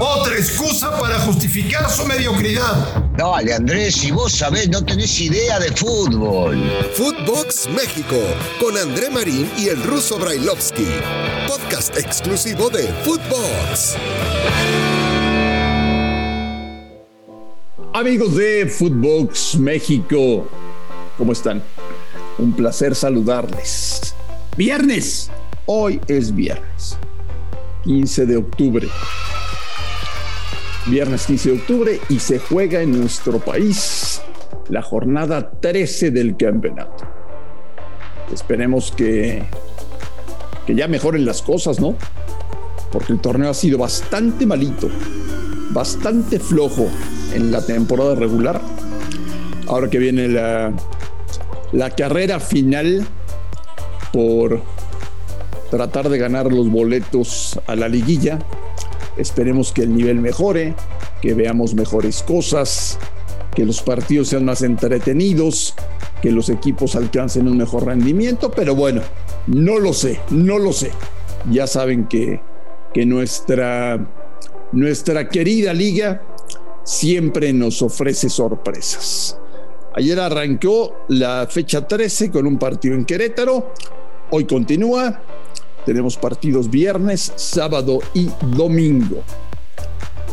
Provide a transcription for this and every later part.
Otra excusa para justificar su mediocridad. Dale, Andrés, si vos sabés, no tenés idea de fútbol. Footbox México, con André Marín y el ruso Brailovsky. Podcast exclusivo de Footbox. Amigos de Footbox México, ¿cómo están? Un placer saludarles. Viernes, hoy es viernes, 15 de octubre viernes 15 de octubre y se juega en nuestro país la jornada 13 del campeonato. Esperemos que, que ya mejoren las cosas, ¿no? Porque el torneo ha sido bastante malito, bastante flojo en la temporada regular. Ahora que viene la, la carrera final por tratar de ganar los boletos a la liguilla, Esperemos que el nivel mejore, que veamos mejores cosas, que los partidos sean más entretenidos, que los equipos alcancen un mejor rendimiento, pero bueno, no lo sé, no lo sé. Ya saben que, que nuestra, nuestra querida liga siempre nos ofrece sorpresas. Ayer arrancó la fecha 13 con un partido en Querétaro, hoy continúa, tenemos partidos viernes, sábado y domingo.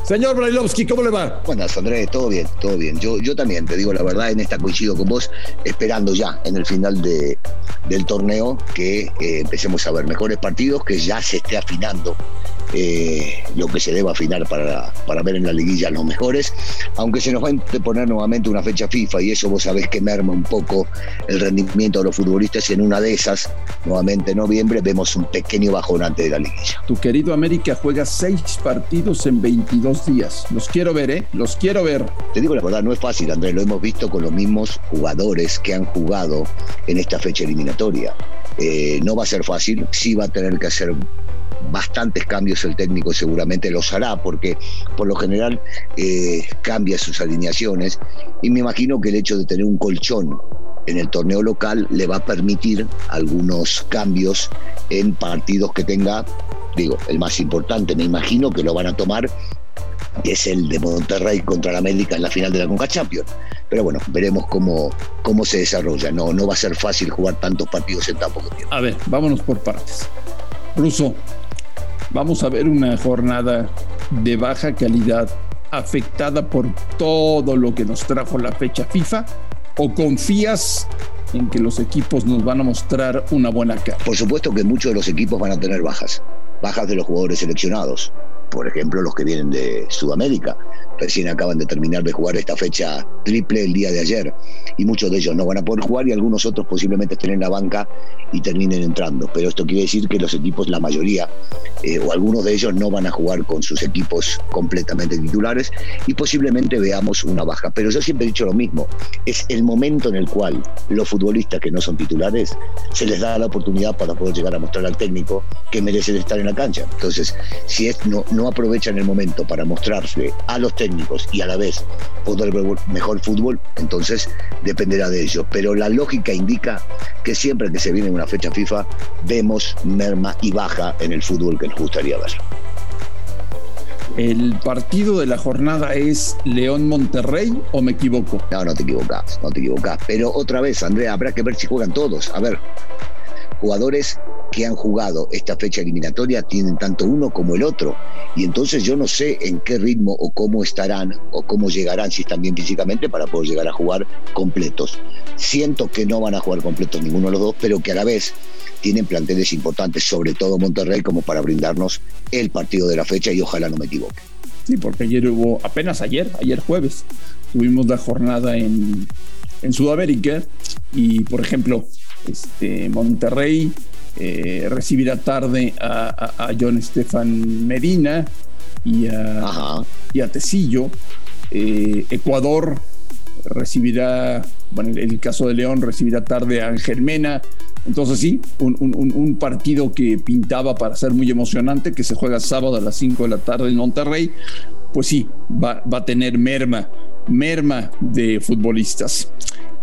Señor Brailovsky, ¿cómo le va? Buenas, Andrés, todo bien, todo bien. Yo, yo también, te digo la verdad, en esta coincido con vos, esperando ya en el final de, del torneo que eh, empecemos a ver mejores partidos, que ya se esté afinando eh, lo que se deba afinar para, para ver en la liguilla los mejores, aunque se nos va a poner nuevamente una fecha FIFA y eso vos sabés que merma un poco el rendimiento de los futbolistas y en una de esas, nuevamente en noviembre, vemos un pequeño bajón antes de la liguilla. Tu querido América juega seis partidos en 22 días. Los quiero ver, ¿eh? Los quiero ver. Te digo la verdad, no es fácil, Andrés, lo hemos visto con los mismos jugadores que han jugado en esta fecha eliminatoria. Eh, no va a ser fácil, sí va a tener que hacer bastantes cambios el técnico seguramente los hará porque por lo general eh, cambia sus alineaciones y me imagino que el hecho de tener un colchón en el torneo local le va a permitir algunos cambios en partidos que tenga, digo, el más importante me imagino que lo van a tomar que es el de Monterrey contra la América en la final de la Conca Champions. Pero bueno, veremos cómo, cómo se desarrolla. No, no va a ser fácil jugar tantos partidos en tan poco tiempo. A ver, vámonos por partes. Ruso, vamos a ver una jornada de baja calidad afectada por todo lo que nos trajo la fecha FIFA o confías en que los equipos nos van a mostrar una buena cara? Por supuesto que muchos de los equipos van a tener bajas, bajas de los jugadores seleccionados, por ejemplo los que vienen de Sudamérica, recién acaban de terminar de jugar esta fecha triple el día de ayer y muchos de ellos no van a poder jugar y algunos otros posiblemente estén en la banca y terminen entrando. Pero esto quiere decir que los equipos, la mayoría eh, o algunos de ellos no van a jugar con sus equipos completamente titulares y posiblemente veamos una baja. Pero yo siempre he dicho lo mismo, es el momento en el cual los futbolistas que no son titulares se les da la oportunidad para poder llegar a mostrar al técnico que merecen estar en la cancha. Entonces, si es, no, no aprovechan el momento para mostrarse a los técnicos, y a la vez poder ver mejor fútbol, entonces dependerá de ellos. Pero la lógica indica que siempre que se viene una fecha FIFA, vemos merma y baja en el fútbol que nos gustaría ver. ¿El partido de la jornada es León Monterrey o me equivoco? No, no te equivocas, no te equivocas. Pero otra vez, Andrea, habrá que ver si juegan todos. A ver, jugadores que han jugado esta fecha eliminatoria tienen tanto uno como el otro. Y entonces yo no sé en qué ritmo o cómo estarán o cómo llegarán, si están bien físicamente, para poder llegar a jugar completos. Siento que no van a jugar completos ninguno de los dos, pero que a la vez tienen planteles importantes, sobre todo Monterrey, como para brindarnos el partido de la fecha y ojalá no me equivoque. Sí, porque ayer hubo, apenas ayer, ayer jueves, tuvimos la jornada en, en Sudamérica y, por ejemplo, este, Monterrey eh, recibirá tarde a, John Estefan Medina y a, y a Tecillo. Eh, Ecuador recibirá, bueno, en el caso de León, recibirá tarde a Ángel Mena. Entonces sí, un, partido que pintaba para ser muy emocionante, que se juega sábado a las 5 de la tarde en Monterrey, pues sí, va, va a tener merma, merma de futbolistas.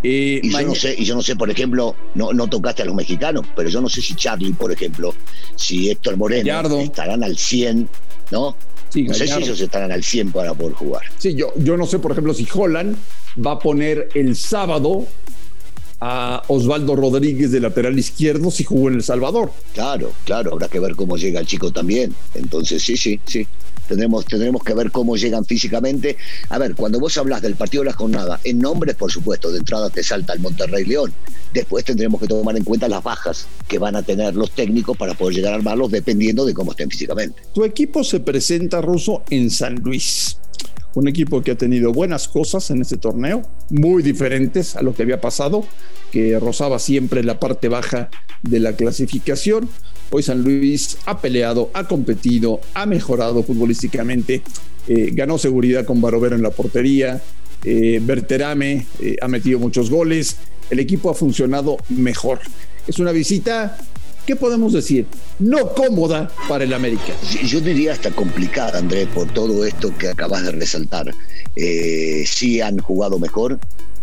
Eh, y, yo no sé, y yo no sé, por ejemplo, no, no tocaste a los mexicanos, pero yo no sé si Charlie, por ejemplo, si Héctor Moreno estarán al 100 ¿no? Sí, no sé si ellos estarán al 100 para poder jugar. Sí, yo, yo no sé, por ejemplo, si Holland va a poner el sábado a Osvaldo Rodríguez de lateral izquierdo si jugó en El Salvador. Claro, claro, habrá que ver cómo llega el chico también. Entonces, sí, sí, sí. Tendremos, tendremos que ver cómo llegan físicamente. A ver, cuando vos hablas del partido de la jornada, en nombres, por supuesto, de entrada te salta el Monterrey León. Después tendremos que tomar en cuenta las bajas que van a tener los técnicos para poder llegar a armarlos dependiendo de cómo estén físicamente. Tu equipo se presenta, Ruso, en San Luis. Un equipo que ha tenido buenas cosas en este torneo, muy diferentes a lo que había pasado, que rozaba siempre la parte baja de la clasificación. Hoy San Luis ha peleado, ha competido, ha mejorado futbolísticamente, eh, ganó seguridad con Barovero en la portería, eh, Berterame eh, ha metido muchos goles, el equipo ha funcionado mejor. Es una visita, ¿qué podemos decir? No cómoda para el América. Yo diría hasta complicada, Andrés, por todo esto que acabas de resaltar. Sí han jugado mejor,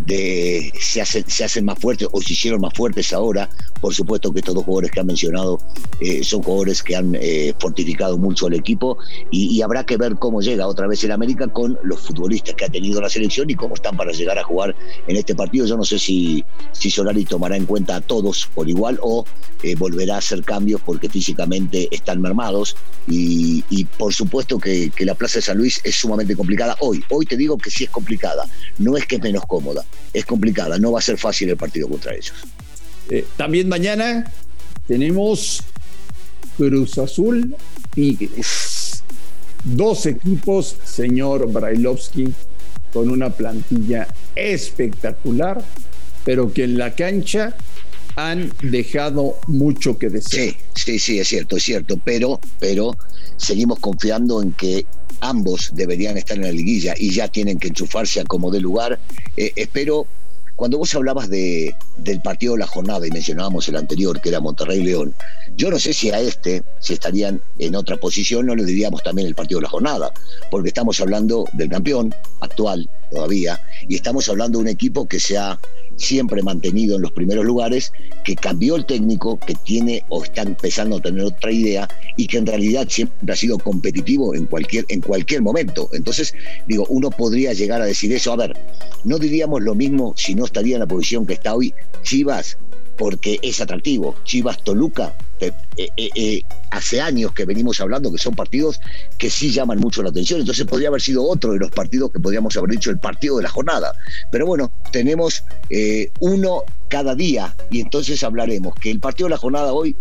de, se, hacen, se hacen más fuertes o se hicieron más fuertes ahora. Por supuesto que estos dos jugadores que han mencionado eh, son jugadores que han eh, fortificado mucho al equipo y, habrá que ver cómo llega otra vez el América con los futbolistas que ha tenido la selección y cómo están para llegar a jugar en este partido. Yo no sé si, si Solari tomará en cuenta a todos por igual o eh, volverá a hacer cambios porque físicamente están mermados y, y por supuesto que, que la Plaza de San Luis es sumamente complicada hoy. Hoy te digo que sí es complicada, no es que es menos cómoda, es complicada, no va a ser fácil el partido contra ellos. Eh, también mañana tenemos Cruz Azul Tigres. Dos equipos, señor Brailovsky, con una plantilla espectacular, pero que en la cancha han dejado mucho que desear. Sí, sí, sí, es cierto, es cierto, pero, pero seguimos confiando en que ambos deberían estar en la liguilla y ya tienen que enchufarse a como de lugar. Eh, espero, cuando vos hablabas de, del partido de la jornada y mencionábamos el anterior, que era Monterrey-León, yo no sé si a este, si estarían en otra posición, no le diríamos también el partido de la jornada, porque estamos hablando del campeón actual todavía, y estamos hablando de un equipo que se ha siempre mantenido en los primeros lugares, que cambió el técnico, que tiene o está empezando a tener otra idea y que en realidad siempre ha sido competitivo en cualquier, en cualquier momento. Entonces, digo, uno podría llegar a decir eso. A ver, no diríamos lo mismo si no estaría en la posición que está hoy Chivas, porque es atractivo. Chivas Toluca, eh, eh, eh, hace años que venimos hablando que son partidos que sí llaman mucho la atención. Entonces podría haber sido otro de los partidos que podríamos haber dicho el partido de la jornada. Pero bueno, tenemos uno cada día y entonces hablaremos que el partido de la jornada hoy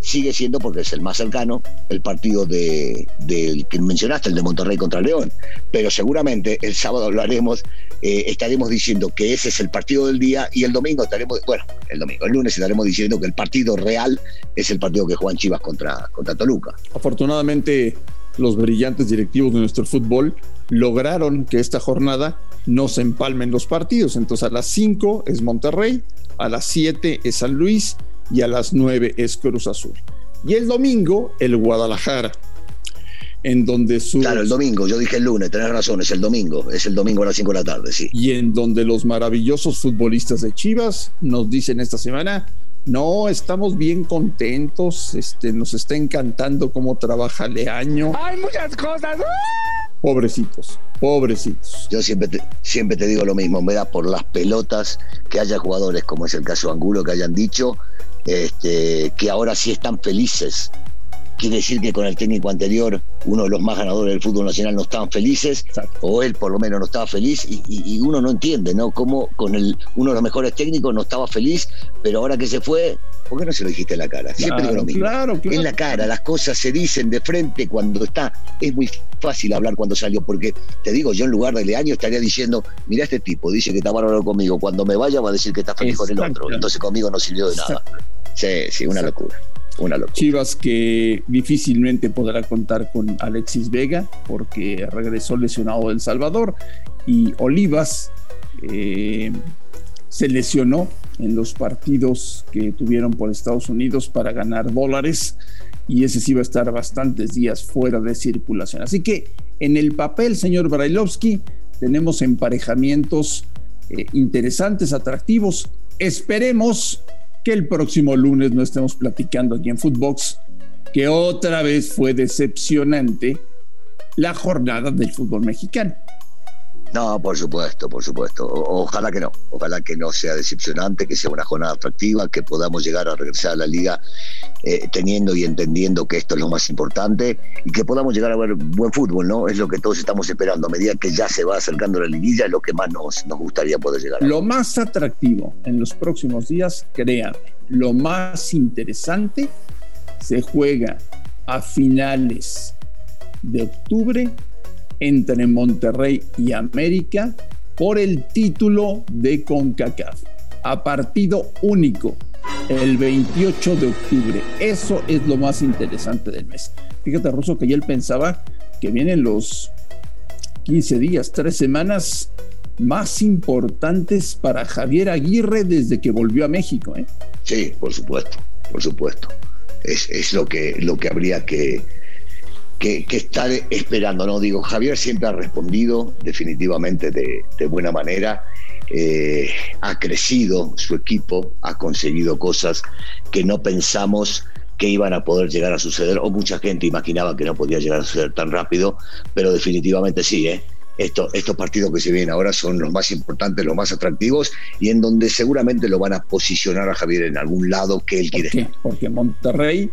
sigue siendo, porque es el más cercano, el partido de, del que mencionaste, el de Monterrey contra León. Pero seguramente el sábado hablaremos, eh, estaremos diciendo que ese es el partido del día y el domingo estaremos, bueno, el domingo, el lunes estaremos diciendo que el partido real es el partido que juegan Chivas contra, contra Toluca. Afortunadamente, los brillantes directivos de nuestro fútbol lograron que esta jornada no se empalmen los partidos. Entonces a las 5 es Monterrey, a las 7 es San Luis y a las 9 es Cruz Azul. Y el domingo, el Guadalajara, en donde sus... Claro, el domingo, yo dije el lunes, tenés razón, es el domingo, es el domingo a las 5 de la tarde, sí. Y en donde los maravillosos futbolistas de Chivas nos dicen esta semana, no, estamos bien contentos, este, nos está encantando cómo trabaja Leaño. Hay muchas cosas. Pobrecitos, pobrecitos. Yo siempre te, siempre te digo lo mismo, me da por las pelotas que haya jugadores, como es el caso de Angulo, que hayan dicho este, que ahora sí están felices. Quiere decir que con el técnico anterior, uno de los más ganadores del fútbol nacional, no estaban felices, Exacto. o él por lo menos no estaba feliz, y, y, y uno no entiende, ¿no? Cómo con el, uno de los mejores técnicos no estaba feliz, pero ahora que se fue, ¿por qué no se lo dijiste en la cara? Siempre Claro, digo lo mismo. claro, claro. En la cara, las cosas se dicen de frente cuando está. Es muy fácil hablar cuando salió, porque te digo, yo en lugar de Leaño estaría diciendo, mira este tipo, dice que está bárbaro conmigo, cuando me vaya va a decir que está feliz con el otro, entonces conmigo no sirvió de nada. Sí, sí, una Exacto. locura, una locura. Chivas que difícilmente podrá contar con Alexis Vega porque regresó lesionado del Salvador y Olivas eh, se lesionó en los partidos que tuvieron por Estados Unidos para ganar dólares y ese sí va a estar bastantes días fuera de circulación. Así que en el papel, señor Brailovsky, tenemos emparejamientos eh, interesantes, atractivos. Esperemos que el próximo lunes no estemos platicando aquí en Footbox que otra vez fue decepcionante la jornada del fútbol mexicano. No, por supuesto, por supuesto. ojalá que no. Ojalá que no sea decepcionante, que sea una jornada atractiva, que podamos llegar a regresar a la liga eh, teniendo y entendiendo que esto es lo más importante y que podamos llegar a ver buen fútbol, ¿no? Es lo que todos estamos esperando. A medida que ya se va acercando la liguilla, es lo que más nos, nos gustaría poder llegar. Lo más atractivo en los próximos días, créanme, lo más interesante se juega a finales de octubre entre Monterrey y América por el título de CONCACAF a partido único el 28 de octubre. Eso es lo más interesante del mes. Fíjate, Russo, que él pensaba que vienen los 15 días, tres semanas más importantes para Javier Aguirre desde que volvió a México. ¿eh? Sí, por supuesto, por supuesto. Es, es lo, que, lo que habría que, que, estar esperando, ¿no? Digo, Javier siempre ha respondido definitivamente de, buena manera, eh, ha crecido su equipo, ha conseguido cosas que no pensamos que iban a poder llegar a suceder, o mucha gente imaginaba que no podía llegar a suceder tan rápido, pero definitivamente sí, ¿eh? Estos, estos partidos que se vienen ahora son los más importantes, los más atractivos y en donde seguramente lo van a posicionar a Javier en algún lado que él quiere. ¿Por Porque Monterrey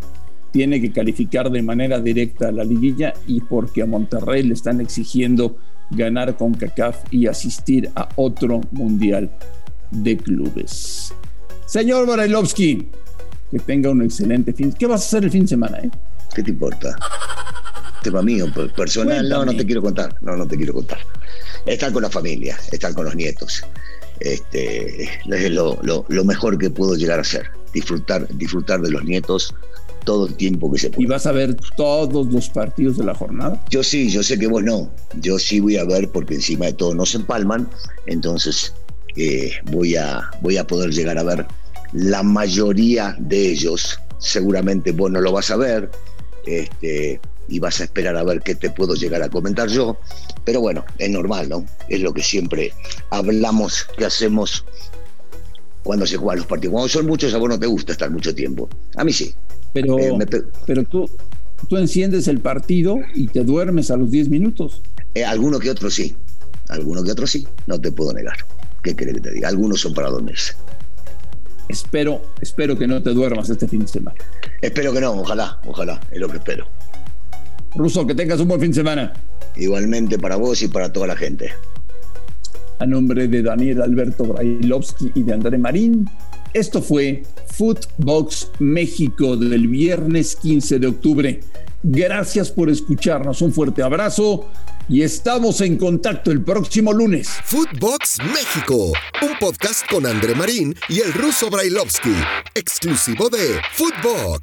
tiene que calificar de manera directa a la liguilla y porque a Monterrey le están exigiendo ganar con CACAF y asistir a otro mundial de clubes. Señor Barailovsky, que tenga un excelente fin. ¿Qué vas a hacer el fin de semana? Eh? ¿Qué te importa? Tema mío, personal, no, no te quiero contar, no, no te quiero contar. Estar con la familia, estar con los nietos. Este, es lo, lo mejor que puedo llegar a hacer. Disfrutar, disfrutar de los nietos, todo el tiempo que se pueda. ¿Y vas a ver todos los partidos de la jornada? Yo sí, yo sé que vos no. Yo sí voy a ver porque encima de todo no se empalman. Entonces eh, voy, a, voy a poder llegar a ver la mayoría de ellos. Seguramente vos no lo vas a ver. Este, y vas a esperar a ver qué te puedo llegar a comentar yo. Pero bueno, es normal, ¿no? Es lo que siempre hablamos que hacemos cuando se juegan los partidos. Cuando son muchos, a vos no te gusta estar mucho tiempo. A mí sí. Pero, eh, pero tú, tú enciendes el partido y te duermes a los 10 minutos. Eh, alguno que otro sí. Alguno que otro sí. No te puedo negar. ¿Qué crees que te diga? Algunos son para dormirse. Espero, espero que no te duermas este fin de semana. Espero que no, ojalá, ojalá, es lo que espero. Ruso, que tengas un buen fin de semana. Igualmente para vos y para toda la gente. A nombre de Daniel Alberto Brailovsky y de André Marín, esto fue Footbox México del viernes 15 de octubre. Gracias por escucharnos, un fuerte abrazo y estamos en contacto el próximo lunes. Footbox México, un podcast con André Marín y el ruso Brailovsky, exclusivo de Footbox.